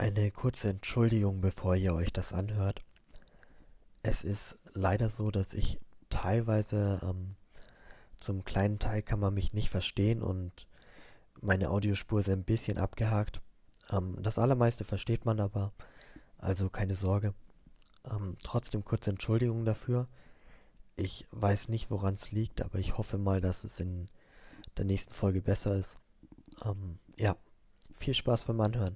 Eine kurze Entschuldigung, bevor ihr euch das anhört. Es ist leider so, dass ich teilweise ähm, zum kleinen Teil kann man mich nicht verstehen und meine Audiospur ist ein bisschen abgehakt. Ähm, das allermeiste versteht man aber, also keine Sorge. Ähm, trotzdem kurze Entschuldigung dafür. Ich weiß nicht, woran es liegt, aber ich hoffe mal, dass es in der nächsten Folge besser ist. Ähm, ja, viel Spaß beim Anhören.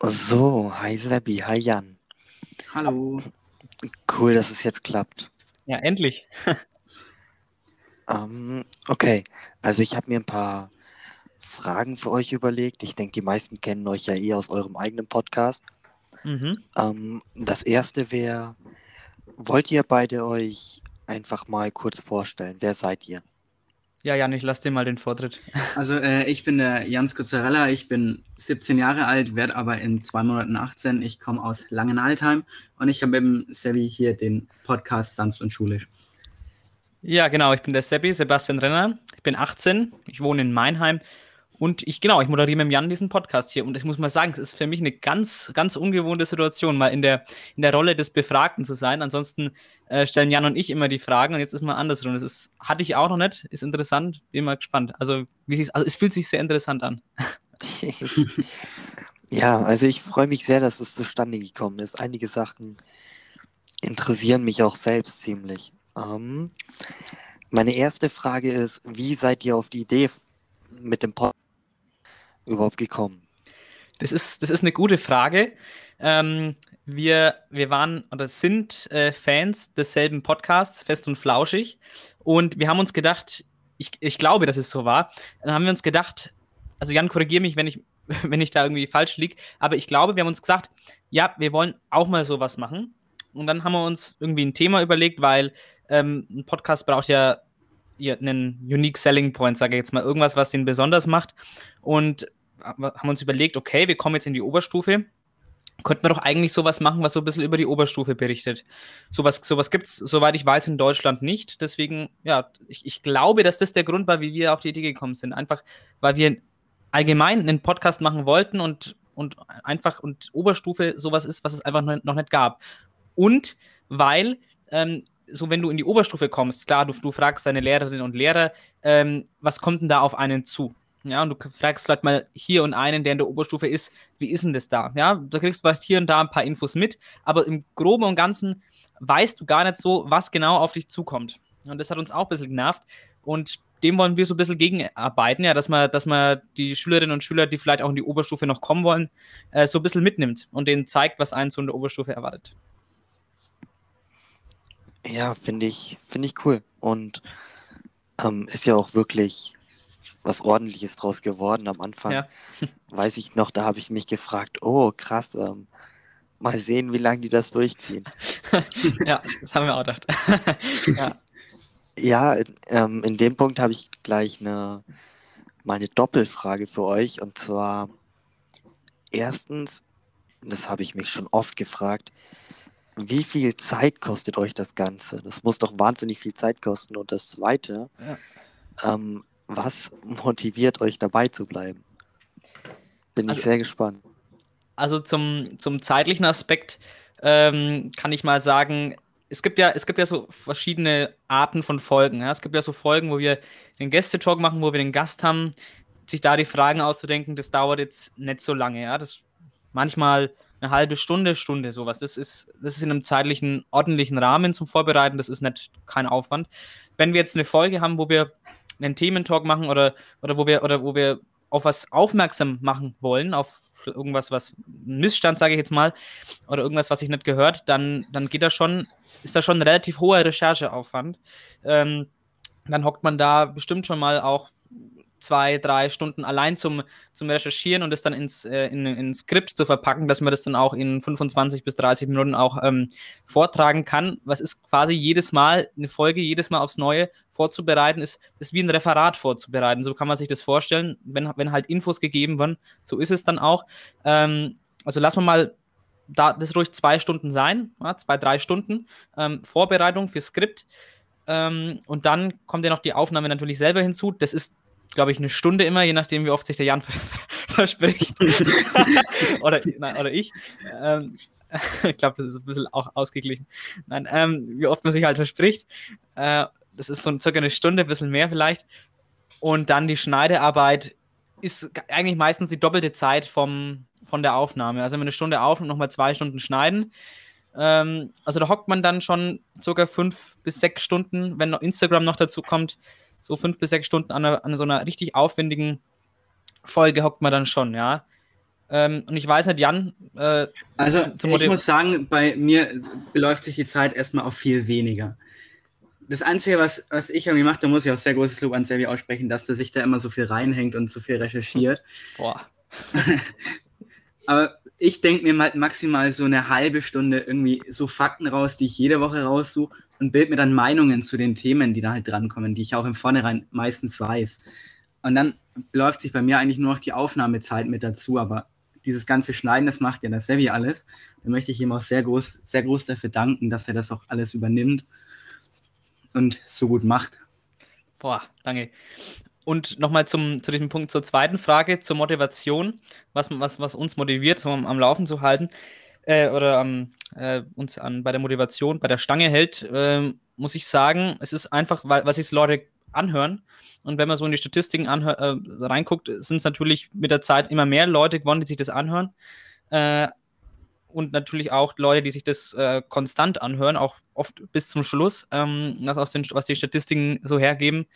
So, hi Sebi, hi Jan. Hallo. Cool, dass es jetzt klappt. Ja, endlich. ähm, okay, also ich habe mir ein paar Fragen für euch überlegt. Ich denke, die meisten kennen euch ja eh aus eurem eigenen Podcast. Mhm. Ähm, das erste wäre, wollt ihr beide euch einfach mal kurz vorstellen? Wer seid ihr? Ja, Jan, ich lasse dir mal den Vortritt. Also äh, ich bin der Jan Skozzarella, ich bin 17 Jahre alt, werde aber in zwei Monaten 18. Ich komme aus Langenaltheim und ich habe eben Sebi hier den Podcast Sanft und Schulisch. Ja, genau, ich bin der Sebi, Sebastian Renner. Ich bin 18, ich wohne in Meinheim und ich, genau, ich moderiere mit Jan diesen Podcast hier. Und ich muss mal sagen, es ist für mich eine ganz, ganz ungewohnte Situation, mal in der, in der Rolle des Befragten zu sein. Ansonsten äh, stellen Jan und ich immer die Fragen und jetzt ist mal andersrum. Das ist, hatte ich auch noch nicht, ist interessant, bin mal gespannt. Also, wie sich, also es fühlt sich sehr interessant an. ja, also ich freue mich sehr, dass es zustande gekommen ist. Einige Sachen interessieren mich auch selbst ziemlich. Ähm, meine erste Frage ist, wie seid ihr auf die Idee mit dem Podcast überhaupt gekommen? Das ist, das ist eine gute Frage. Ähm, wir, wir waren oder sind äh, Fans desselben Podcasts, Fest und Flauschig. Und wir haben uns gedacht, ich, ich glaube, dass es so war, dann haben wir uns gedacht, also Jan, korrigiere mich, wenn ich, wenn ich da irgendwie falsch liege, aber ich glaube, wir haben uns gesagt, ja, wir wollen auch mal sowas machen. Und dann haben wir uns irgendwie ein Thema überlegt, weil ähm, ein Podcast braucht ja einen Unique Selling Point, sage ich jetzt mal, irgendwas, was ihn besonders macht. Und haben uns überlegt, okay, wir kommen jetzt in die Oberstufe. Könnten wir doch eigentlich sowas machen, was so ein bisschen über die Oberstufe berichtet. Sowas, sowas gibt es, soweit ich weiß, in Deutschland nicht. Deswegen, ja, ich, ich glaube, dass das der Grund war, wie wir auf die Idee gekommen sind. Einfach, weil wir allgemein einen Podcast machen wollten und, und einfach und Oberstufe sowas ist, was es einfach noch nicht gab. Und weil ähm, so wenn du in die Oberstufe kommst, klar, du, du fragst deine Lehrerinnen und Lehrer, ähm, was kommt denn da auf einen zu? Ja, und du fragst vielleicht mal hier und einen, der in der Oberstufe ist, wie ist denn das da? Ja, da kriegst du vielleicht hier und da ein paar Infos mit, aber im Groben und Ganzen weißt du gar nicht so, was genau auf dich zukommt. Und das hat uns auch ein bisschen genervt. Und dem wollen wir so ein bisschen gegenarbeiten, ja, dass man, dass man die Schülerinnen und Schüler, die vielleicht auch in die Oberstufe noch kommen wollen, äh, so ein bisschen mitnimmt und denen zeigt, was einen so in der Oberstufe erwartet. Ja, finde ich, finde ich cool. Und ähm, ist ja auch wirklich was Ordentliches draus geworden. Am Anfang ja. weiß ich noch, da habe ich mich gefragt, oh krass, ähm, mal sehen, wie lange die das durchziehen. ja, das haben wir auch gedacht. ja, ja ähm, in dem Punkt habe ich gleich eine, mal eine Doppelfrage für euch. Und zwar, erstens, das habe ich mich schon oft gefragt, wie viel Zeit kostet euch das Ganze? Das muss doch wahnsinnig viel Zeit kosten. Und das Zweite, ja. ähm, was motiviert euch dabei zu bleiben? Bin also, ich sehr gespannt. Also zum, zum zeitlichen Aspekt ähm, kann ich mal sagen, es gibt ja, es gibt ja so verschiedene Arten von Folgen. Ja? Es gibt ja so Folgen, wo wir den Gästetalk machen, wo wir den Gast haben, sich da die Fragen auszudenken, das dauert jetzt nicht so lange. Ja? Das manchmal eine halbe Stunde, Stunde, sowas. Das ist, das ist in einem zeitlichen, ordentlichen Rahmen zum Vorbereiten, das ist nicht kein Aufwand. Wenn wir jetzt eine Folge haben, wo wir einen Thementalk machen oder, oder wo wir, oder wo wir auf was aufmerksam machen wollen, auf irgendwas, was Missstand, sage ich jetzt mal, oder irgendwas, was ich nicht gehört, dann, dann geht da schon, ist da schon ein relativ hoher Rechercheaufwand. Ähm, dann hockt man da bestimmt schon mal auch zwei, drei Stunden allein zum, zum Recherchieren und das dann ins äh, in, in Skript zu verpacken, dass man das dann auch in 25 bis 30 Minuten auch ähm, vortragen kann. Was ist quasi jedes Mal eine Folge, jedes Mal aufs Neue vorzubereiten, ist, ist wie ein Referat vorzubereiten. So kann man sich das vorstellen, wenn, wenn halt Infos gegeben werden. So ist es dann auch. Ähm, also lassen wir mal da, das ruhig zwei Stunden sein, ja, zwei, drei Stunden ähm, Vorbereitung für Skript. Ähm, und dann kommt ja noch die Aufnahme natürlich selber hinzu. Das ist glaube ich, eine Stunde immer, je nachdem, wie oft sich der Jan verspricht. oder, nein, oder ich. Ähm, ich glaube, das ist ein bisschen auch ausgeglichen. Nein, ähm, wie oft man sich halt verspricht. Äh, das ist so circa eine Stunde, ein bisschen mehr vielleicht. Und dann die Schneidearbeit ist eigentlich meistens die doppelte Zeit vom, von der Aufnahme. Also eine Stunde auf und nochmal zwei Stunden schneiden. Ähm, also da hockt man dann schon circa fünf bis sechs Stunden, wenn noch Instagram noch dazu kommt, so fünf bis sechs Stunden an, an so einer richtig aufwendigen Folge hockt man dann schon, ja. Ähm, und ich weiß nicht, Jan. Äh, also, ich muss sagen, bei mir beläuft sich die Zeit erstmal auf viel weniger. Das Einzige, was, was ich irgendwie mache, da muss ich auch sehr großes Lob an Selvi aussprechen, dass der sich da immer so viel reinhängt und so viel recherchiert. Boah. Aber ich denke mir halt maximal so eine halbe Stunde irgendwie so Fakten raus, die ich jede Woche raussuche und bild mir dann Meinungen zu den Themen, die da halt drankommen, die ich auch im Vornherein meistens weiß. Und dann läuft sich bei mir eigentlich nur noch die Aufnahmezeit mit dazu, aber dieses ganze Schneiden, das macht ja der Sevi alles. Da möchte ich ihm auch sehr groß, sehr groß dafür danken, dass er das auch alles übernimmt und so gut macht. Boah, danke. Und nochmal zu diesem Punkt zur zweiten Frage, zur Motivation, was, was, was uns motiviert, so am, am Laufen zu halten äh, oder ähm, äh, uns an, bei der Motivation, bei der Stange hält, äh, muss ich sagen, es ist einfach, weil, was sich Leute anhören. Und wenn man so in die Statistiken äh, reinguckt, sind es natürlich mit der Zeit immer mehr Leute geworden, die sich das anhören. Äh, und natürlich auch Leute, die sich das äh, konstant anhören, auch oft bis zum Schluss, ähm, was, aus den, was die Statistiken so hergeben.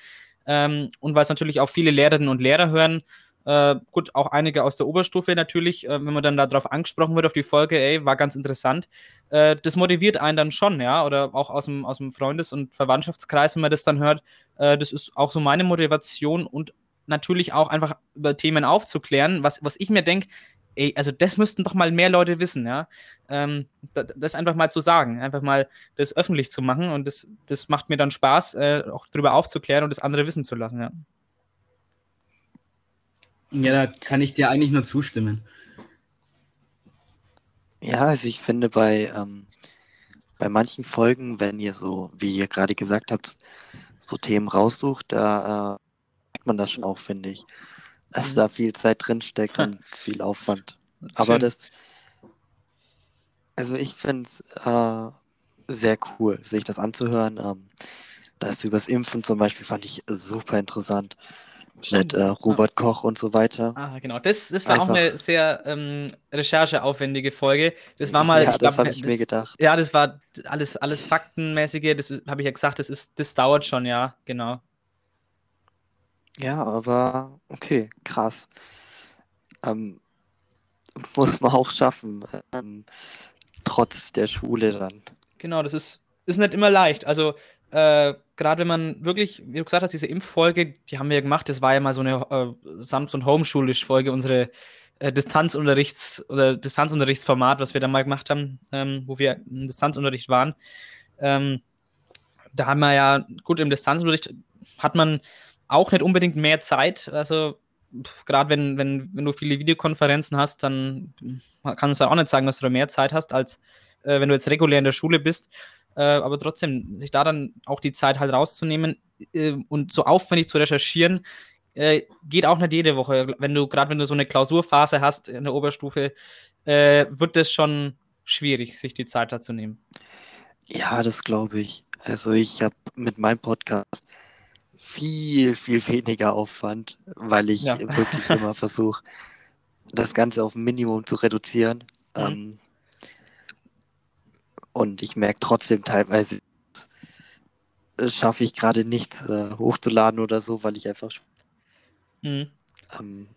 Ähm, und weil es natürlich auch viele Lehrerinnen und Lehrer hören. Äh, gut, auch einige aus der Oberstufe natürlich, äh, wenn man dann darauf angesprochen wird, auf die Folge, ey, war ganz interessant. Äh, das motiviert einen dann schon, ja, oder auch aus dem, aus dem Freundes- und Verwandtschaftskreis, wenn man das dann hört. Äh, das ist auch so meine Motivation und natürlich auch einfach über Themen aufzuklären, was, was ich mir denke, ey, also das müssten doch mal mehr Leute wissen, ja. Ähm, das einfach mal zu sagen, einfach mal das öffentlich zu machen und das, das macht mir dann Spaß, äh, auch darüber aufzuklären und das andere wissen zu lassen, ja. Ja, da kann ich dir eigentlich nur zustimmen. Ja, also ich finde bei, ähm, bei manchen Folgen, wenn ihr so, wie ihr gerade gesagt habt, so Themen raussucht, da äh, merkt man das schon auch, finde ich dass mhm. da viel Zeit drin steckt und viel Aufwand. Aber das, also ich finde es äh, sehr cool, sich das anzuhören. Ähm, das übers Impfen zum Beispiel fand ich super interessant. Mit äh, Robert ja. Koch und so weiter. Ah, genau. Das, das war Einfach. auch eine sehr ähm, rechercheaufwendige Folge. Das war mal. Ja, das habe ich das, mir gedacht. Ja, das war alles, alles Faktenmäßige. Das habe ich ja gesagt, das, ist, das dauert schon, ja, genau. Ja, aber okay, krass. Ähm, muss man auch schaffen, ähm, trotz der Schule dann. Genau, das ist, ist nicht immer leicht. Also, äh, gerade wenn man wirklich, wie du gesagt hast, diese Impffolge, die haben wir ja gemacht, das war ja mal so eine äh, Sanft- und Homeschulisch-Folge, unsere äh, Distanzunterrichts- oder Distanzunterrichtsformat, was wir da mal gemacht haben, ähm, wo wir im Distanzunterricht waren. Ähm, da haben wir ja, gut, im Distanzunterricht hat man auch nicht unbedingt mehr Zeit. Also gerade wenn, wenn, wenn du viele Videokonferenzen hast, dann kannst du auch nicht sagen, dass du da mehr Zeit hast, als äh, wenn du jetzt regulär in der Schule bist. Äh, aber trotzdem, sich da dann auch die Zeit halt rauszunehmen äh, und so aufwendig zu recherchieren, äh, geht auch nicht jede Woche. Wenn du, gerade wenn du so eine Klausurphase hast in der Oberstufe, äh, wird das schon schwierig, sich die Zeit dazu nehmen. Ja, das glaube ich. Also ich habe mit meinem Podcast viel, viel weniger Aufwand, weil ich ja. wirklich immer versuche, das Ganze auf ein Minimum zu reduzieren. Mhm. Ähm, und ich merke trotzdem teilweise, schaffe ich gerade nichts äh, hochzuladen oder so, weil ich einfach. Mhm. Ähm,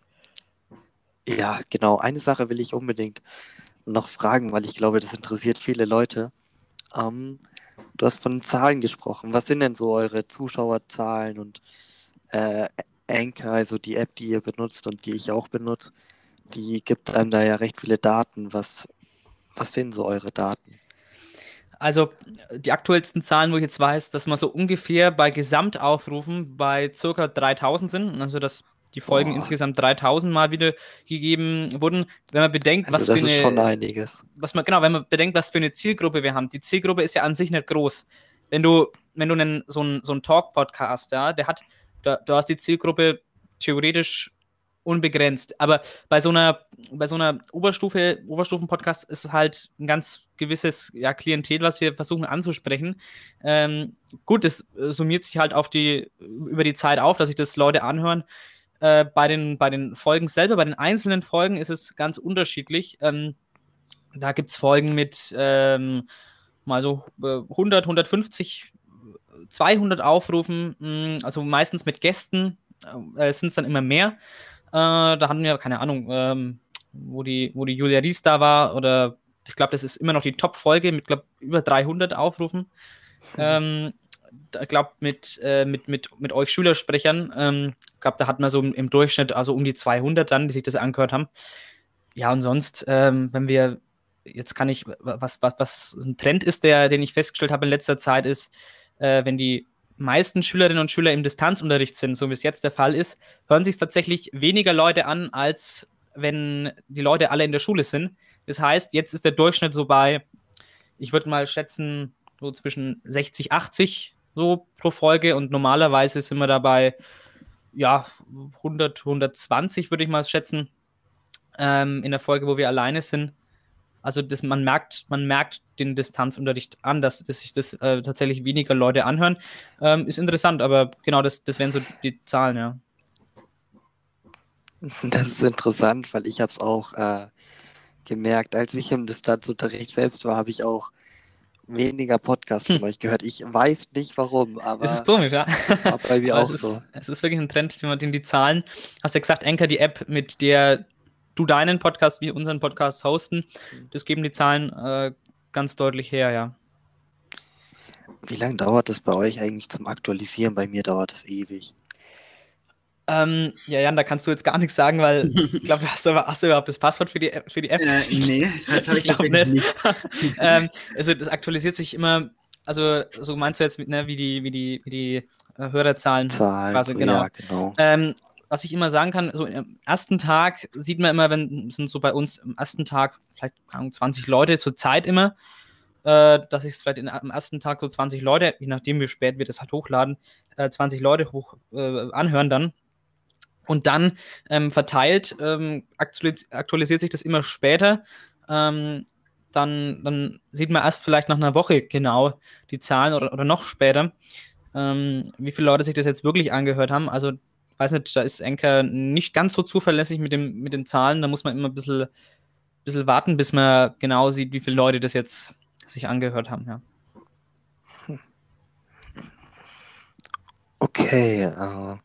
ja, genau. Eine Sache will ich unbedingt noch fragen, weil ich glaube, das interessiert viele Leute. Ähm, Du hast von Zahlen gesprochen. Was sind denn so eure Zuschauerzahlen und äh, Anchor, also die App, die ihr benutzt und die ich auch benutze, die gibt einem da ja recht viele Daten. Was, was sind so eure Daten? Also die aktuellsten Zahlen, wo ich jetzt weiß, dass wir so ungefähr bei Gesamtaufrufen bei ca. 3000 sind. Also das die Folgen Boah. insgesamt 3000 Mal wieder gegeben wurden. Wenn man bedenkt, also was das für ist eine, schon einiges. Was man, genau, wenn man bedenkt, was für eine Zielgruppe wir haben. Die Zielgruppe ist ja an sich nicht groß. Wenn du, wenn du einen, so einen, so einen Talk-Podcast, ja, der hat, da, du hast die Zielgruppe theoretisch unbegrenzt. Aber bei so einer, bei so einer Oberstufe, Oberstufen-Podcast ist es halt ein ganz gewisses ja, Klientel, was wir versuchen anzusprechen. Ähm, gut, das äh, summiert sich halt auf die, über die Zeit auf, dass sich das Leute anhören. Äh, bei, den, bei den Folgen selber, bei den einzelnen Folgen ist es ganz unterschiedlich. Ähm, da gibt es Folgen mit ähm, mal so 100, 150, 200 Aufrufen, mh, also meistens mit Gästen äh, sind es dann immer mehr. Äh, da hatten wir, keine Ahnung, ähm, wo, die, wo die Julia Ries da war oder ich glaube, das ist immer noch die Top-Folge mit, glaube über 300 Aufrufen. Ähm, ich glaube, mit, äh, mit, mit, mit euch Schülersprechern, ähm, glaube, da hatten wir so im, im, Durchschnitt also um die 200 dann, die sich das angehört haben. Ja, und sonst, ähm, wenn wir, jetzt kann ich, was, was, was ein Trend ist, der, den ich festgestellt habe in letzter Zeit, ist, äh, wenn die meisten Schülerinnen und Schüler im Distanzunterricht sind, so wie es jetzt der Fall ist, hören sich tatsächlich weniger Leute an, als wenn die Leute alle in der Schule sind. Das heißt, jetzt ist der Durchschnitt so bei, ich würde mal schätzen, so zwischen 60, 80 so pro Folge und normalerweise sind wir dabei, ja, 100, 120 würde ich mal schätzen, ähm, in der Folge, wo wir alleine sind. Also das, man merkt, man merkt den Distanzunterricht an, dass, dass sich das äh, tatsächlich weniger Leute anhören. Ähm, ist interessant, aber genau das, das wären so die Zahlen, ja. Das ist interessant, weil ich habe es auch äh, gemerkt, als ich im Distanzunterricht selbst war, habe ich auch weniger Podcasts von hm. euch gehört. Ich weiß nicht warum, aber. Es ist komisch, ja. War bei mir also auch es so. Ist, es ist wirklich ein Trend, den die Zahlen. Hast ja gesagt, Anchor, die App, mit der du deinen Podcast wie unseren Podcast hosten. Mhm. Das geben die Zahlen äh, ganz deutlich her, ja. Wie lange dauert das bei euch eigentlich zum Aktualisieren? Bei mir dauert das ewig. Ähm, ja, Jan, da kannst du jetzt gar nichts sagen, weil ich glaube, hast, hast, du überhaupt das Passwort für die App? Für die App? Äh, nee, das habe ich, ich nicht. nicht. ähm, also das aktualisiert sich immer, also so meinst du jetzt, ne, wie die, wie die, wie die äh, Hörerzahlen Zahlen, quasi, so, genau. Ja, genau. Ähm, was ich immer sagen kann, so im ersten Tag sieht man immer, wenn sind so bei uns im ersten Tag vielleicht 20 Leute zur Zeit immer, äh, dass ich es vielleicht in, am ersten Tag so 20 Leute, je nachdem wie spät wir das halt hochladen, äh, 20 Leute hoch äh, anhören dann. Und dann ähm, verteilt ähm, aktualis aktualisiert sich das immer später. Ähm, dann, dann sieht man erst vielleicht nach einer Woche genau die Zahlen oder, oder noch später, ähm, wie viele Leute sich das jetzt wirklich angehört haben. Also weiß nicht, da ist Anchor nicht ganz so zuverlässig mit, dem, mit den Zahlen. Da muss man immer ein bisschen, bisschen warten, bis man genau sieht, wie viele Leute das jetzt sich angehört haben. Ja. Okay, äh,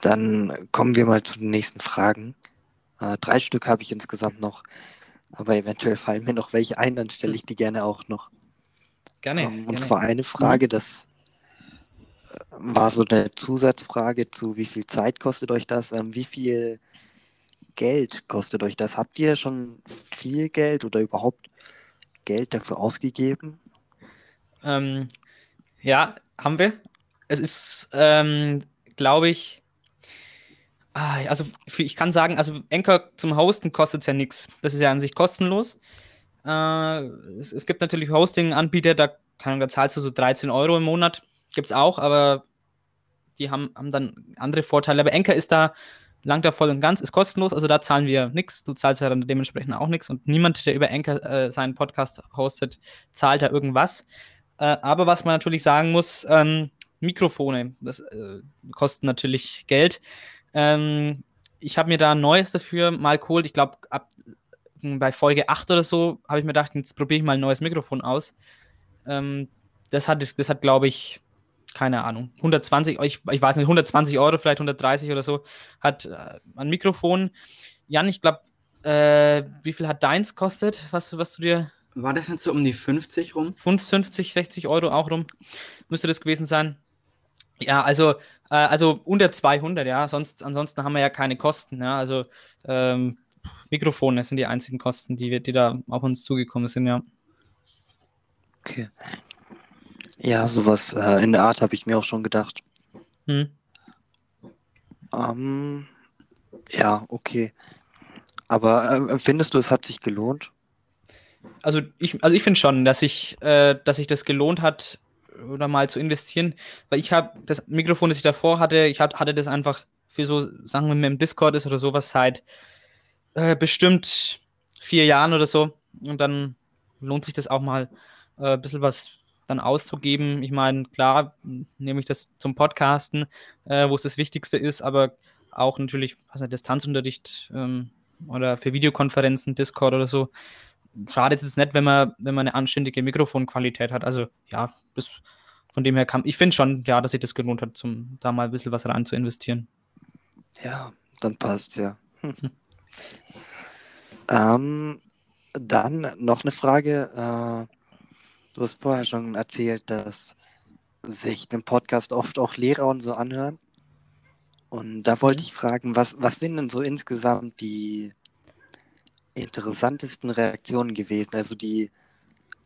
dann kommen wir mal zu den nächsten Fragen. Äh, drei Stück habe ich insgesamt noch, aber eventuell fallen mir noch welche ein, dann stelle ich die gerne auch noch. Gerne. Ähm, und gerne. zwar eine Frage, das war so eine Zusatzfrage zu, wie viel Zeit kostet euch das? Ähm, wie viel Geld kostet euch das? Habt ihr schon viel Geld oder überhaupt Geld dafür ausgegeben? Ähm, ja, haben wir. Es ist, ähm, glaube ich, ah, also ich kann sagen, also Anchor zum Hosten kostet ja nichts. Das ist ja an sich kostenlos. Äh, es, es, gibt natürlich Hosting-Anbieter, da, da zahlst du so 13 Euro im Monat Gibt es auch, aber die haben, haben dann andere Vorteile. Aber Enker ist da lang da voll und ganz, ist kostenlos, also da zahlen wir nichts. Du zahlst ja dann dementsprechend auch nichts und niemand, der über Enker äh, seinen Podcast hostet, zahlt da irgendwas. Äh, aber was man natürlich sagen muss, ähm, Mikrofone, das äh, kosten natürlich Geld. Ähm, ich habe mir da ein neues dafür mal geholt. Ich glaube, bei Folge 8 oder so habe ich mir gedacht, jetzt probiere ich mal ein neues Mikrofon aus. Ähm, das hat, das hat glaube ich, keine Ahnung, 120, ich, ich weiß nicht, 120 Euro, vielleicht 130 oder so, hat äh, ein Mikrofon. Jan, ich glaube, äh, wie viel hat deins kostet, was, was du dir. War das jetzt so um die 50 rum? 50, 60 Euro auch rum. Müsste das gewesen sein. Ja, also, äh, also unter 200, ja. Sonst, ansonsten haben wir ja keine Kosten. Ja. Also ähm, Mikrofone sind die einzigen Kosten, die, die da auf uns zugekommen sind, ja. Okay. Ja, sowas äh, in der Art habe ich mir auch schon gedacht. Hm. Ähm, ja, okay. Aber äh, findest du, es hat sich gelohnt? Also ich, also ich finde schon, dass ich, äh, dass sich das gelohnt hat, oder mal zu investieren, weil ich habe das Mikrofon, das ich davor hatte, ich hat, hatte das einfach für so, sagen wir mal, im Discord ist oder sowas seit äh, bestimmt vier Jahren oder so. Und dann lohnt sich das auch mal äh, ein bisschen was dann auszugeben. Ich meine, klar, nehme ich das zum Podcasten, äh, wo es das Wichtigste ist, aber auch natürlich, was nicht, Distanzunterricht ähm, oder für Videokonferenzen, Discord oder so. Schadet es nicht, wenn man, wenn man eine anständige Mikrofonqualität hat. Also ja, das, von dem her kam, ich finde schon, ja, dass sich das gelohnt hat, zum da mal ein bisschen was rein zu investieren. Ja, dann passt ja. Hm. ähm, dann noch eine Frage. Du hast vorher schon erzählt, dass sich den Podcast oft auch Lehrer und so anhören. Und da wollte mhm. ich fragen, was, was sind denn so insgesamt die interessantesten Reaktionen gewesen? Also die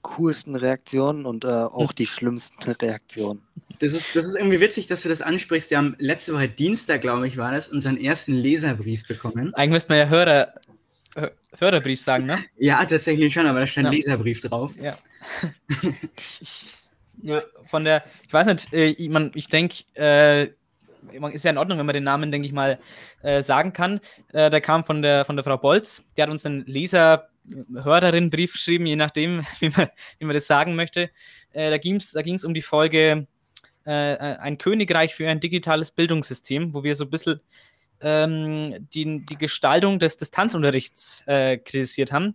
coolsten Reaktionen und äh, auch die schlimmsten Reaktionen. Das ist, das ist irgendwie witzig, dass du das ansprichst. Wir haben letzte Woche Dienstag, glaube ich, war das, unseren ersten Leserbrief bekommen. Eigentlich müsste man ja Hörer, Hörerbrief sagen, ne? Ja, tatsächlich schon, aber da steht ja. Leserbrief drauf. Ja. Ja. Von der, ich weiß nicht, äh, ich, ich denke, äh, ist ja in Ordnung, wenn man den Namen, denke ich mal, äh, sagen kann. Äh, der kam von der, von der Frau Bolz. Die hat uns einen Leser, Hörerin Brief geschrieben, je nachdem, wie man, wie man das sagen möchte. Äh, da ging es da ging's um die Folge äh, Ein Königreich für ein digitales Bildungssystem, wo wir so ein bisschen ähm, die, die Gestaltung des Distanzunterrichts äh, kritisiert haben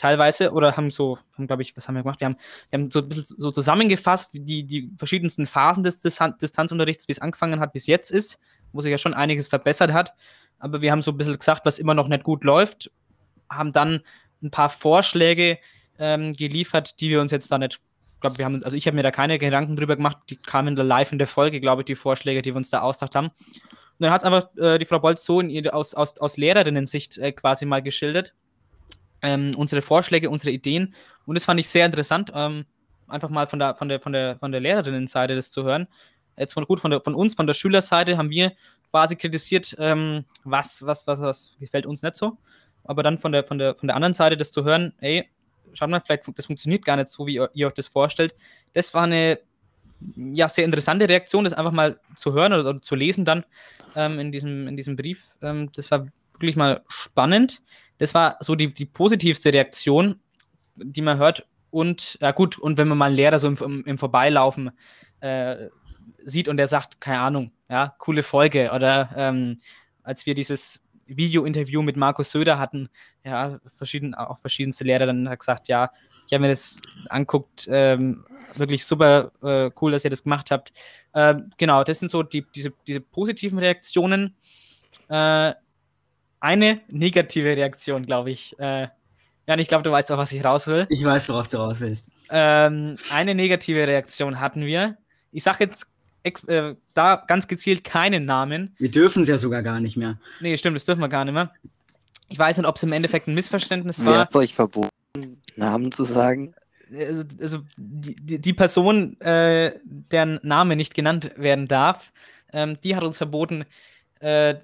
teilweise oder haben so, haben, glaube ich, was haben wir gemacht? Wir haben, wir haben so ein bisschen so zusammengefasst, die, die verschiedensten Phasen des Distanzunterrichts, wie es angefangen hat, bis jetzt ist, wo sich ja schon einiges verbessert hat. Aber wir haben so ein bisschen gesagt, was immer noch nicht gut läuft, haben dann ein paar Vorschläge ähm, geliefert, die wir uns jetzt da nicht, glaube wir haben, also ich habe mir da keine Gedanken drüber gemacht, die kamen da live in der Folge, glaube ich, die Vorschläge, die wir uns da ausgedacht haben. Und dann hat es einfach äh, die Frau Bolz so in aus, aus, aus Lehrerinnen-Sicht äh, quasi mal geschildert ähm, unsere Vorschläge, unsere Ideen. Und das fand ich sehr interessant, ähm, einfach mal von der, von der, von der, von der Lehrerinnenseite das zu hören. Jetzt von gut, von, der, von uns, von der Schülerseite haben wir quasi kritisiert, ähm, was, was, was, was gefällt uns nicht so. Aber dann von der, von der, von der anderen Seite das zu hören, ey, schaut mal, vielleicht das funktioniert gar nicht so, wie ihr, ihr euch das vorstellt. Das war eine ja, sehr interessante Reaktion, das einfach mal zu hören oder, oder zu lesen dann ähm, in, diesem, in diesem Brief. Ähm, das war wirklich mal spannend. Das war so die, die positivste Reaktion, die man hört. Und ja gut, und wenn man mal einen Lehrer so im, im, im Vorbeilaufen äh, sieht und der sagt, keine Ahnung, ja, coole Folge. Oder ähm, als wir dieses Video-Interview mit Markus Söder hatten, ja, verschieden, auch verschiedenste Lehrer dann gesagt, ja, ich habe mir das anguckt, ähm, wirklich super äh, cool, dass ihr das gemacht habt. Äh, genau, das sind so die, diese, diese positiven Reaktionen. Äh, eine negative Reaktion, glaube ich. Äh, Jan, ich glaube, du weißt auch, was ich raus will. Ich weiß, worauf du raus willst. Ähm, eine negative Reaktion hatten wir. Ich sage jetzt äh, da ganz gezielt keinen Namen. Wir dürfen es ja sogar gar nicht mehr. Nee, stimmt, das dürfen wir gar nicht mehr. Ich weiß nicht, ob es im Endeffekt ein Missverständnis war. Wer hat euch verboten, Namen zu sagen? Also, also die, die, die Person, äh, deren Name nicht genannt werden darf, ähm, die hat uns verboten, äh,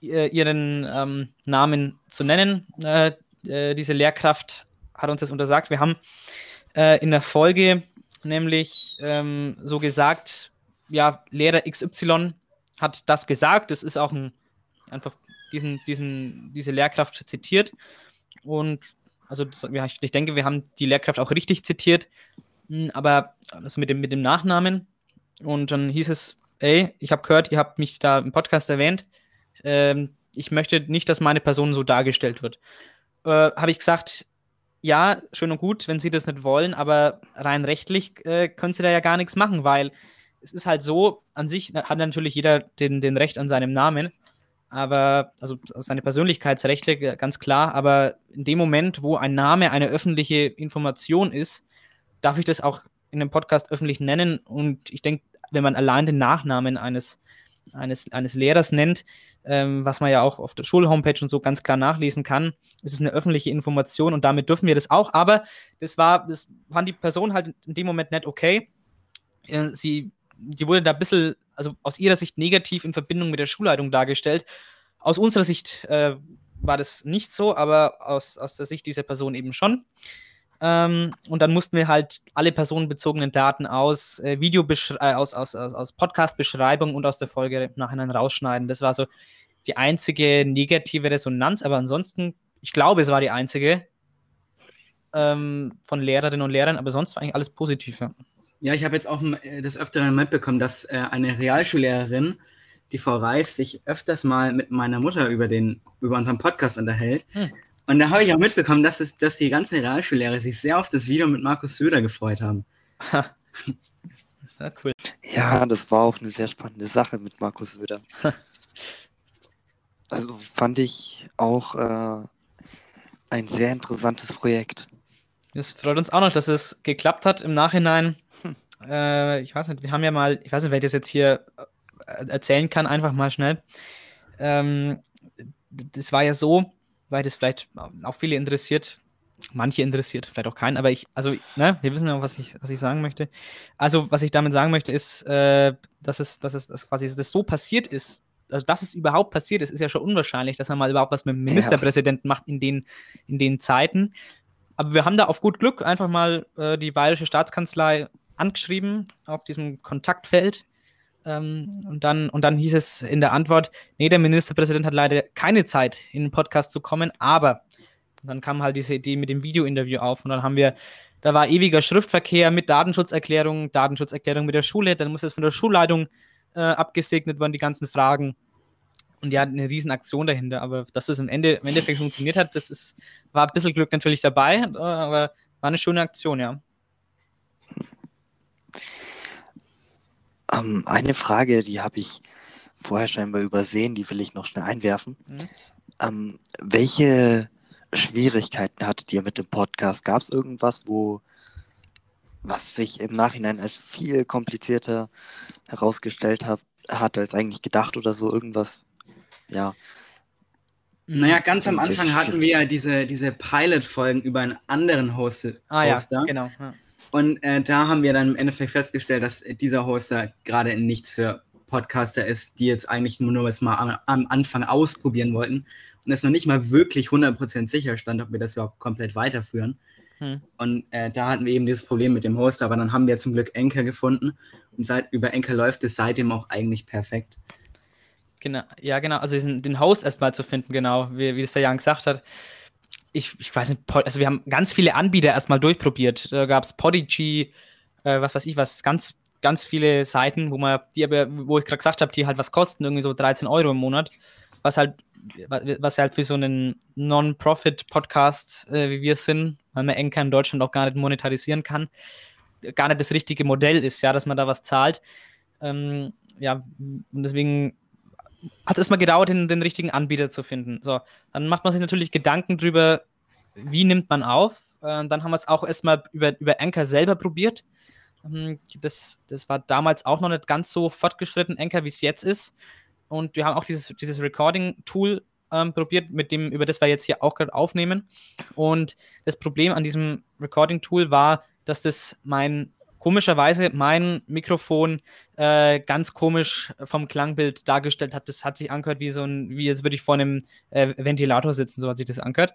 ihren ähm, Namen zu nennen. Äh, äh, diese Lehrkraft hat uns das untersagt. Wir haben äh, in der Folge nämlich ähm, so gesagt, ja, Lehrer XY hat das gesagt. Das ist auch ein, einfach diesen, diesen, diese Lehrkraft zitiert. Und also das, ich, denke, wir haben die Lehrkraft auch richtig zitiert, hm, aber also mit dem, mit dem Nachnamen. Und dann hieß es, ey, ich habe gehört, ihr habt mich da im Podcast erwähnt ähm, ich möchte nicht, dass meine Person so dargestellt wird. Äh, Habe ich gesagt, ja, schön und gut, wenn Sie das nicht wollen, aber rein rechtlich äh, können Sie da ja gar nichts machen, weil es ist halt so, an sich hat natürlich jeder den, den Recht an seinem Namen, aber, also seine Persönlichkeitsrechte, ganz klar, aber in dem Moment, wo ein Name eine öffentliche Information ist, darf ich das auch in einem Podcast öffentlich nennen und ich denke, wenn man allein den Nachnamen eines eines, eines Lehrers nennt, ähm, was man ja auch auf der Schulhomepage und so ganz klar nachlesen kann. Es ist eine öffentliche Information und damit dürfen wir das auch. Aber das war, das fand die Person halt in dem Moment nicht okay. Äh, sie, die wurde da ein bisschen, also aus ihrer Sicht negativ in Verbindung mit der Schulleitung dargestellt. Aus unserer Sicht äh, war das nicht so, aber aus, aus der Sicht dieser Person eben schon. Ähm, und dann mussten wir halt alle personenbezogenen Daten aus äh, äh, aus, aus, aus, aus Podcast-Beschreibung und aus der Folge nachher rausschneiden. Das war so die einzige negative Resonanz, aber ansonsten, ich glaube, es war die einzige ähm, von Lehrerinnen und Lehrern, aber sonst war eigentlich alles positiv. Ja, ja ich habe jetzt auch äh, des Öfteren mitbekommen, dass äh, eine Realschullehrerin, die Frau Reif, sich öfters mal mit meiner Mutter über, den, über unseren Podcast unterhält. Hm. Und da habe ich auch mitbekommen, dass, es, dass die ganzen Realschullehrer sich sehr auf das Video mit Markus Söder gefreut haben. ja, cool. Ja, das war auch eine sehr spannende Sache mit Markus Söder. also fand ich auch äh, ein sehr interessantes Projekt. Es freut uns auch noch, dass es geklappt hat im Nachhinein. Hm. Äh, ich weiß nicht, wir haben ja mal, ich weiß nicht, wer das jetzt hier äh, erzählen kann, einfach mal schnell. Ähm, das war ja so, weil das vielleicht auch viele interessiert. Manche interessiert, vielleicht auch keinen, aber ich, also, ne, wir wissen ja, was ich, was ich sagen möchte. Also, was ich damit sagen möchte, ist, äh, dass es, dass es dass quasi das so passiert ist, also dass es überhaupt passiert ist, ist ja schon unwahrscheinlich, dass man mal überhaupt was mit dem Ministerpräsidenten ja. macht in den, in den Zeiten. Aber wir haben da auf gut Glück einfach mal äh, die bayerische Staatskanzlei angeschrieben auf diesem Kontaktfeld ähm, und, dann, und dann hieß es in der Antwort, nee, der Ministerpräsident hat leider keine Zeit, in den Podcast zu kommen, aber dann kam halt diese Idee mit dem Videointerview auf und dann haben wir, da war ewiger Schriftverkehr mit Datenschutzerklärung, Datenschutzerklärung mit der Schule, dann muss es von der Schulleitung äh, abgesegnet werden, die ganzen Fragen. Und die hatten eine riesen Aktion dahinter, aber dass es im, Ende, im Endeffekt funktioniert hat, das ist, war ein bisschen Glück natürlich dabei, aber war eine schöne Aktion, ja. Ähm, eine Frage, die habe ich vorher scheinbar übersehen, die will ich noch schnell einwerfen. Mhm. Ähm, welche Schwierigkeiten hattet ihr mit dem Podcast? Gab es irgendwas, wo was sich im Nachhinein als viel komplizierter herausgestellt hat, hat als eigentlich gedacht oder so irgendwas? Ja. Naja, ganz am Anfang hatten wir ja diese, diese Pilot-Folgen über einen anderen Host ah. Ja, genau. Ja. Und äh, da haben wir dann im Endeffekt festgestellt, dass dieser Hoster gerade nichts für Podcaster ist, die jetzt eigentlich nur, nur was mal am, am Anfang ausprobieren wollten und es noch nicht mal wirklich 100% sicher stand, ob wir das überhaupt komplett weiterführen. Hm. Und äh, da hatten wir eben dieses Problem mit dem Hoster, aber dann haben wir zum Glück Anchor gefunden und seit über Anchor läuft es seitdem auch eigentlich perfekt. Genau, ja, genau. Also diesen, den Host erstmal zu finden, genau, wie, wie es der Jan gesagt hat ich, ich weiß nicht, also wir haben ganz viele Anbieter erstmal durchprobiert. Da gab es Podigy, äh, was weiß ich was, ganz, ganz viele Seiten, wo man, die aber, wo ich gerade gesagt habe, die halt was kosten, irgendwie so 13 Euro im Monat, was halt, was halt für so einen Non-Profit-Podcast, äh, wie wir es sind, weil man Enker in Deutschland auch gar nicht monetarisieren kann, gar nicht das richtige Modell ist, ja, dass man da was zahlt. Ähm, ja, und deswegen hat es mal gedauert, den, den, richtigen Anbieter zu finden. So, dann macht man sich natürlich Gedanken drüber, wie nimmt man auf. Äh, dann haben wir es auch erstmal über, über Anchor selber probiert. Ähm, das, das war damals auch noch nicht ganz so fortgeschritten, Anchor, wie es jetzt ist. Und wir haben auch dieses, dieses Recording-Tool ähm, probiert, mit dem, über das wir jetzt hier auch gerade aufnehmen. Und das Problem an diesem Recording-Tool war, dass das mein komischerweise mein Mikrofon äh, ganz komisch vom Klangbild dargestellt hat. Das hat sich angehört wie so ein, wie jetzt würde ich vor einem äh, Ventilator sitzen, so hat sich das angehört.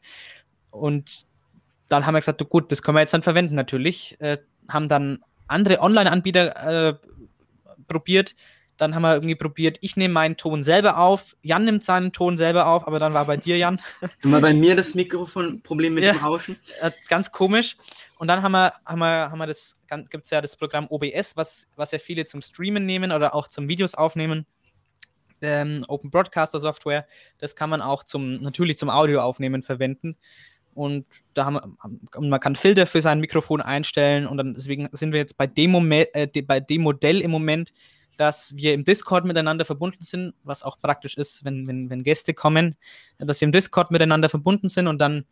Und dann haben wir gesagt, gut, das können wir jetzt dann verwenden natürlich. Äh, haben dann andere Online-Anbieter äh, probiert, dann haben wir irgendwie probiert, ich nehme meinen Ton selber auf, Jan nimmt seinen Ton selber auf, aber dann war bei dir, Jan. Du mal bei mir das Mikrofonproblem mit ja, dem Rauschen. Äh, ganz komisch. Und dann haben wir, haben wir, haben wir das, gibt es ja das Programm OBS, was, was ja viele zum Streamen nehmen oder auch zum Videos aufnehmen. Ähm, Open Broadcaster Software, das kann man auch zum, natürlich zum Audio aufnehmen verwenden. Und da haben wir, man kann Filter für sein Mikrofon einstellen und dann deswegen sind wir jetzt bei dem, äh, bei dem Modell im Moment, dass wir im Discord miteinander verbunden sind, was auch praktisch ist, wenn, wenn, wenn Gäste kommen, dass wir im Discord miteinander verbunden sind und dann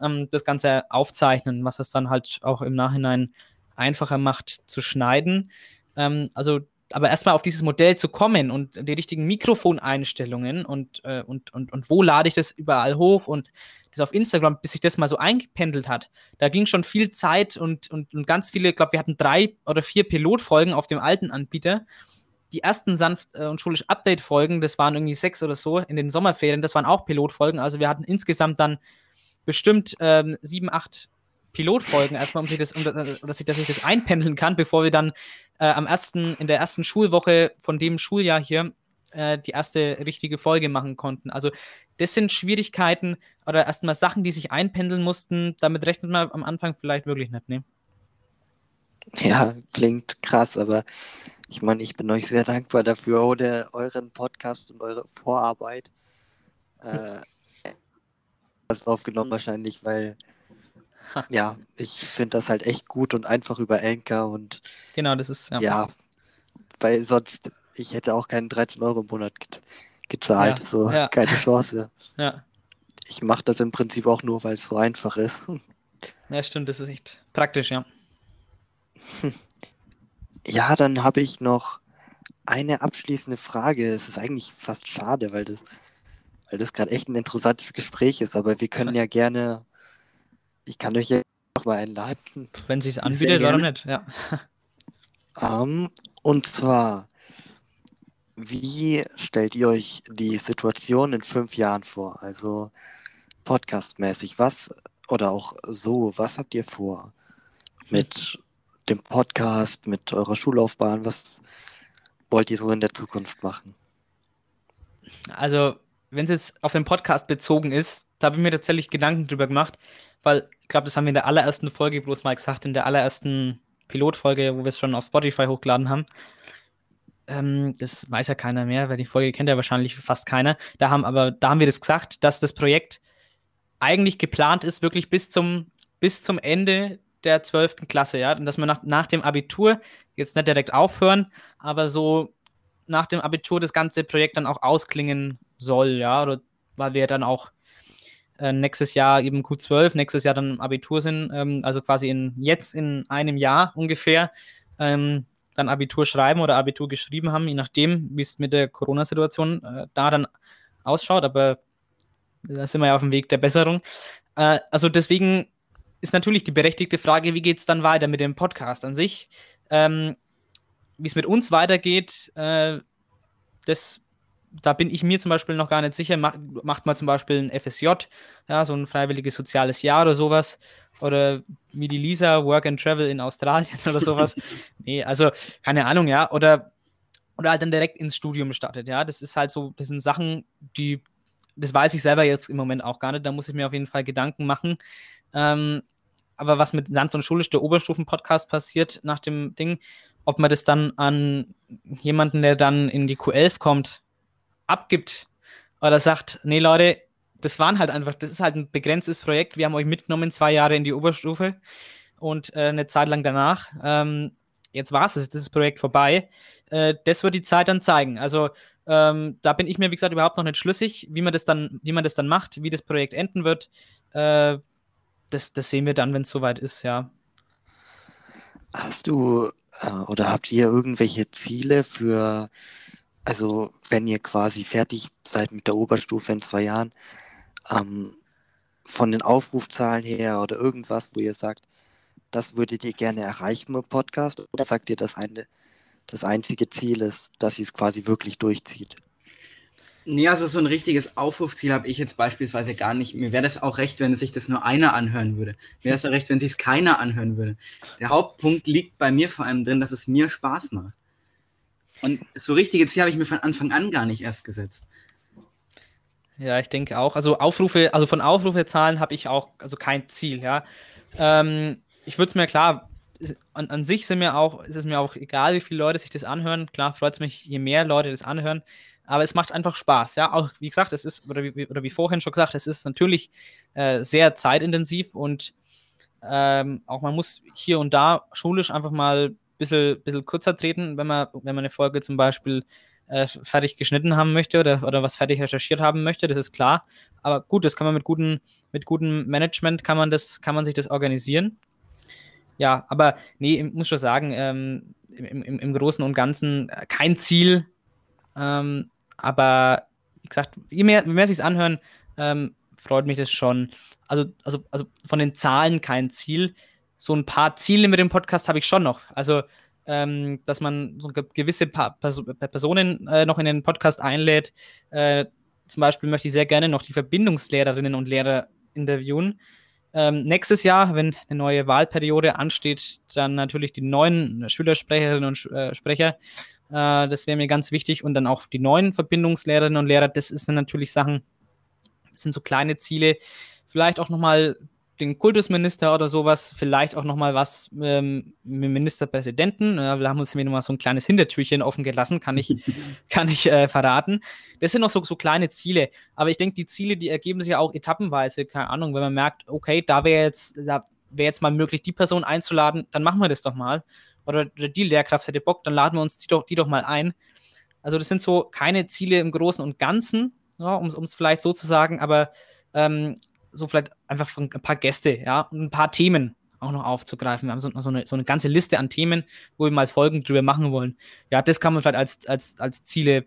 ähm, das Ganze aufzeichnen, was es dann halt auch im Nachhinein einfacher macht zu schneiden. Ähm, also aber erstmal auf dieses Modell zu kommen und die richtigen Mikrofoneinstellungen und, äh, und, und, und wo lade ich das überall hoch und das auf Instagram, bis sich das mal so eingependelt hat, da ging schon viel Zeit und, und, und ganz viele, ich glaube, wir hatten drei oder vier Pilotfolgen auf dem alten Anbieter die ersten sanft äh, und schulisch Update-Folgen, das waren irgendwie sechs oder so in den Sommerferien, das waren auch Pilotfolgen. Also wir hatten insgesamt dann bestimmt ähm, sieben, acht Pilotfolgen erstmal, um sich das, um, dass, ich, dass ich das einpendeln kann, bevor wir dann äh, am ersten, in der ersten Schulwoche von dem Schuljahr hier äh, die erste richtige Folge machen konnten. Also das sind Schwierigkeiten oder erstmal Sachen, die sich einpendeln mussten. Damit rechnet man am Anfang vielleicht wirklich nicht, ne? Ja, klingt krass, aber ich meine, ich bin euch sehr dankbar dafür, ohne euren Podcast und eure Vorarbeit. Äh, das aufgenommen wahrscheinlich, weil ja, ich finde das halt echt gut und einfach über Anchor und genau, das ist ja. ja, weil sonst ich hätte auch keinen 13 Euro im Monat ge gezahlt, ja, so ja. keine Chance. Ja. Ich mache das im Prinzip auch nur, weil es so einfach ist. Ja, stimmt, das ist echt praktisch, ja. Ja, dann habe ich noch eine abschließende Frage. Es ist eigentlich fast schade, weil das, weil das gerade echt ein interessantes Gespräch ist, aber wir können ja gerne, ich kann euch ja noch mal einladen. Wenn sich anbietet, warum nicht, ja. Um, ähm, und zwar, wie stellt ihr euch die Situation in fünf Jahren vor? Also podcastmäßig, was oder auch so, was habt ihr vor mit dem Podcast, mit eurer Schullaufbahn? Was wollt ihr so in der Zukunft machen? Also, wenn es jetzt auf den Podcast bezogen ist, da habe ich mir tatsächlich Gedanken drüber gemacht, weil ich glaube, das haben wir in der allerersten Folge bloß mal gesagt, in der allerersten Pilotfolge, wo wir es schon auf Spotify hochgeladen haben. Ähm, das weiß ja keiner mehr, weil die Folge kennt ja wahrscheinlich fast keiner. Da haben aber, da haben wir das gesagt, dass das Projekt eigentlich geplant ist, wirklich bis zum, bis zum Ende der 12. Klasse, ja, und dass wir nach, nach dem Abitur jetzt nicht direkt aufhören, aber so nach dem Abitur das ganze Projekt dann auch ausklingen soll, ja, oder weil wir dann auch äh, nächstes Jahr eben Q12, nächstes Jahr dann im Abitur sind, ähm, also quasi in jetzt in einem Jahr ungefähr ähm, dann Abitur schreiben oder Abitur geschrieben haben, je nachdem, wie es mit der Corona-Situation äh, da dann ausschaut, aber da sind wir ja auf dem Weg der Besserung. Äh, also deswegen ist natürlich die berechtigte Frage, wie geht es dann weiter mit dem Podcast an sich? Ähm, wie es mit uns weitergeht, äh, das, da bin ich mir zum Beispiel noch gar nicht sicher. Mach, macht man zum Beispiel ein FSJ, ja, so ein freiwilliges soziales Jahr oder sowas. Oder wie die Lisa, Work and Travel in Australien oder sowas. nee, also keine Ahnung, ja. Oder, oder halt dann direkt ins Studium startet, ja. Das ist halt so, das sind Sachen, die, das weiß ich selber jetzt im Moment auch gar nicht. Da muss ich mir auf jeden Fall Gedanken machen. Ähm, aber was mit Sand und Schulisch, der Oberstufen-Podcast, passiert nach dem Ding, ob man das dann an jemanden, der dann in die Q11 kommt, abgibt oder sagt, nee Leute, das waren halt einfach, das ist halt ein begrenztes Projekt, wir haben euch mitgenommen zwei Jahre in die Oberstufe und äh, eine Zeit lang danach. Ähm, jetzt war es, das ist das Projekt vorbei. Äh, das wird die Zeit dann zeigen. Also ähm, da bin ich mir, wie gesagt, überhaupt noch nicht schlüssig, wie man das dann, wie man das dann macht, wie das Projekt enden wird. Äh, das, das sehen wir dann, wenn es soweit ist, ja. Hast du äh, oder habt ihr irgendwelche Ziele für, also wenn ihr quasi fertig seid mit der Oberstufe in zwei Jahren, ähm, von den Aufrufzahlen her oder irgendwas, wo ihr sagt, das würdet ihr gerne erreichen im Podcast? Oder sagt ihr, dass eine, das einzige Ziel ist, dass ihr es quasi wirklich durchzieht? Nee, also so ein richtiges Aufrufziel habe ich jetzt beispielsweise gar nicht. Mir wäre das auch recht, wenn sich das nur einer anhören würde. Mir wäre es auch recht, wenn sich es keiner anhören würde. Der Hauptpunkt liegt bei mir vor allem drin, dass es mir Spaß macht. Und so richtige Ziel habe ich mir von Anfang an gar nicht erst gesetzt. Ja, ich denke auch. Also Aufrufe, also von Aufrufezahlen habe ich auch also kein Ziel, ja. Ähm, ich würde es mir klar, an, an sich sind mir auch, ist es mir auch egal, wie viele Leute sich das anhören. Klar freut es mich, je mehr Leute das anhören aber es macht einfach Spaß, ja. Auch wie gesagt, es ist, oder wie, oder wie vorhin schon gesagt, es ist natürlich äh, sehr zeitintensiv und ähm, auch man muss hier und da schulisch einfach mal ein bisschen, bisschen kürzer treten, wenn man, wenn man eine Folge zum Beispiel äh, fertig geschnitten haben möchte oder, oder was fertig recherchiert haben möchte, das ist klar. Aber gut, das kann man mit gutem mit gutem Management kann man das, kann man sich das organisieren. Ja, aber nee, ich muss schon sagen, ähm, im, im, im Großen und Ganzen äh, kein Ziel, ähm, aber wie gesagt, je mehr, je mehr sich anhören, ähm, freut mich das schon. Also, also, also von den Zahlen kein Ziel. So ein paar Ziele mit dem Podcast habe ich schon noch. Also, ähm, dass man so gewisse pa Pers Personen äh, noch in den Podcast einlädt. Äh, zum Beispiel möchte ich sehr gerne noch die Verbindungslehrerinnen und Lehrer interviewen. Ähm, nächstes Jahr, wenn eine neue Wahlperiode ansteht, dann natürlich die neuen Schülersprecherinnen und äh, Sprecher. Äh, das wäre mir ganz wichtig. Und dann auch die neuen Verbindungslehrerinnen und Lehrer. Das ist dann natürlich Sachen, das sind so kleine Ziele. Vielleicht auch nochmal den Kultusminister oder sowas, vielleicht auch nochmal was ähm, mit dem Ministerpräsidenten. Äh, wir haben uns mir nochmal so ein kleines Hintertürchen offen gelassen, kann ich, kann ich äh, verraten. Das sind noch so, so kleine Ziele. Aber ich denke, die Ziele, die ergeben sich ja auch etappenweise. Keine Ahnung, wenn man merkt, okay, da wäre jetzt, da wäre jetzt mal möglich, die Person einzuladen, dann machen wir das doch mal. Oder, oder die Lehrkraft hätte Bock, dann laden wir uns die doch, die doch mal ein. Also das sind so keine Ziele im Großen und Ganzen, ja, um es vielleicht so zu sagen, aber ähm, so vielleicht einfach ein paar Gäste, ja, und ein paar Themen auch noch aufzugreifen. Wir haben so, so, eine, so eine ganze Liste an Themen, wo wir mal Folgen drüber machen wollen. Ja, das kann man vielleicht als, als, als Ziele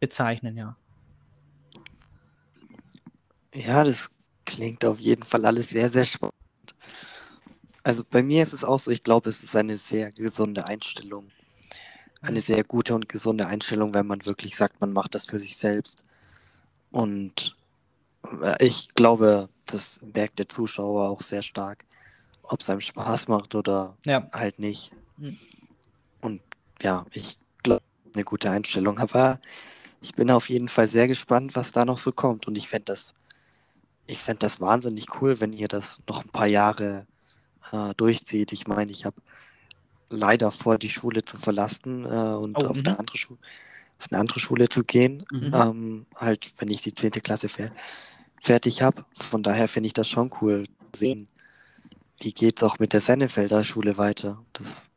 bezeichnen, ja. Ja, das klingt auf jeden Fall alles sehr, sehr spannend. Also bei mir ist es auch so, ich glaube, es ist eine sehr gesunde Einstellung. Eine sehr gute und gesunde Einstellung, wenn man wirklich sagt, man macht das für sich selbst. Und äh, ich glaube, das merkt der Zuschauer auch sehr stark, ob es einem Spaß macht oder Ja. halt nicht. Mhm. Und ja, ich glaube, eine gute Einstellung. Aber ich bin auf jeden Fall sehr gespannt, was da noch so kommt. Und ich fände das, ich fänd das wahnsinnig cool, wenn ihr das noch ein paar Jahre äh, durchzieht. Ich meine, ich habe leider vor, die Schule zu verlassen äh, und Oh, auf, mhm. eine andere Schu auf eine andere Schule zu gehen. Mhm. Ähm, halt, wenn ich die 10. Klasse fer fertig habe. Von daher finde ich das schon cool zu sehen, wie geht es auch mit der Sennefelder Schule weiter. Das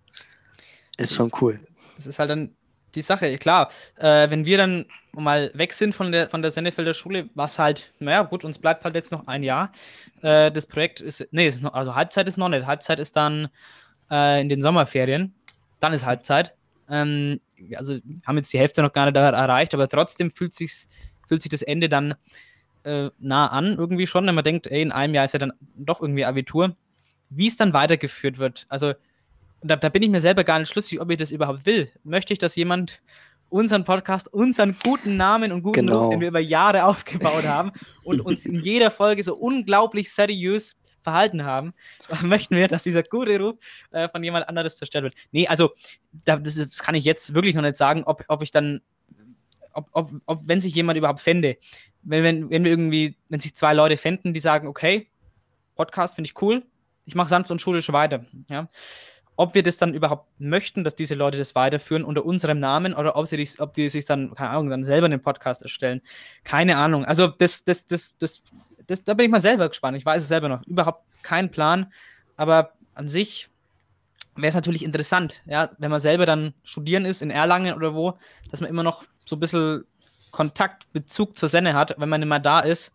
ist schon cool. Das ist halt dann die Sache. Klar, äh, wenn wir dann mal weg sind von der, von der Sennefelder Schule, was halt, naja, gut, uns bleibt halt jetzt noch ein Jahr. Äh, das Projekt ist, nee, ist noch, also Halbzeit ist noch nicht. Halbzeit ist dann äh, in den Sommerferien. Dann ist Halbzeit. Ähm, also wir haben jetzt die Hälfte noch gar nicht erreicht, aber trotzdem fühlt, sich's, fühlt sich das Ende dann äh, nah an, irgendwie schon, wenn man denkt, ey, in einem Jahr ist ja dann doch irgendwie Abitur. Wie es dann weitergeführt wird, also da, da bin ich mir selber gar nicht schlüssig, ob ich das überhaupt will. Möchte ich, dass jemand unseren Podcast, unseren guten Namen und guten Genau. Ruf, den wir über Jahre aufgebaut haben und uns in jeder Folge so unglaublich seriös verhalten haben, möchten wir, dass dieser gute Ruf äh, von jemand anderes zerstört wird. Nee, also da, das, das kann ich jetzt wirklich noch nicht sagen, ob, ob ich dann, ob, ob, ob, wenn sich jemand überhaupt fände, wenn, wenn, wenn wir irgendwie, wenn sich zwei Leute fänden, die sagen, okay, Podcast finde ich cool, ich mache sanft und schulisch weiter, ja. Ob wir das dann überhaupt möchten, dass diese Leute das weiterführen unter unserem Namen oder ob sie dich, ob die sich dann, keine Ahnung, dann selber einen Podcast erstellen. Keine Ahnung. Also das, das, das, das, das, da bin ich mal selber gespannt. Ich weiß es selber noch. Überhaupt keinen Plan. Aber an sich wäre es natürlich interessant, ja, wenn man selber dann studieren ist in Erlangen oder wo, dass man immer noch so ein bisschen Kontakt, Bezug zur Senne hat, wenn man immer da ist,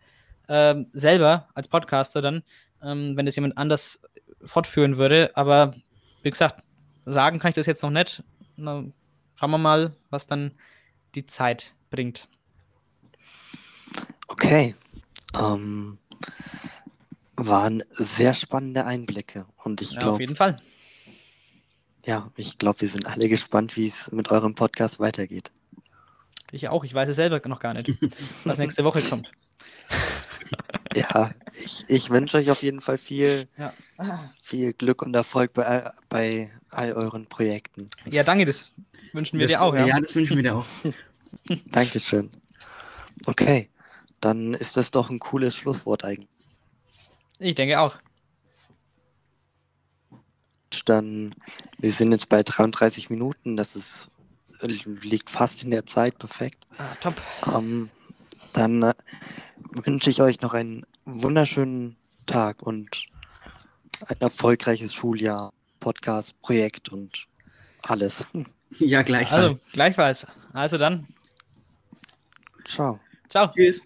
ähm, selber als Podcaster dann, ähm, wenn das jemand anders fortführen würde. Aber wie gesagt, sagen kann ich das jetzt noch nicht. Na, schauen wir mal, was dann die Zeit bringt. Okay. Ähm, waren sehr spannende Einblicke. Und ich Ja, auf glaube, jeden Fall. ja, ich glaube, wir sind alle gespannt, wie es mit eurem Podcast weitergeht. Ich auch. Ich weiß es selber noch gar nicht, was nächste Woche kommt. Ja, ich, ich wünsche euch auf jeden Fall viel, Ja. viel Glück und Erfolg bei, all- bei all euren Projekten. Ja, danke, das wünschen wir das, dir auch. Ja. ja, das wünschen wir dir auch. Dankeschön. Okay, dann ist das doch ein cooles Schlusswort eigentlich. Ich denke auch. Dann, wir sind jetzt bei 33 Minuten, das ist, liegt fast in der Zeit, perfekt. Ah, top. Ähm, dann äh, wünsche ich euch noch einen wunderschönen Tag und ein erfolgreiches Schuljahr, Podcast, Projekt und alles. Ja, gleichfalls. Also, gleichfalls. Also dann, Ciao. ciao. Tschüss.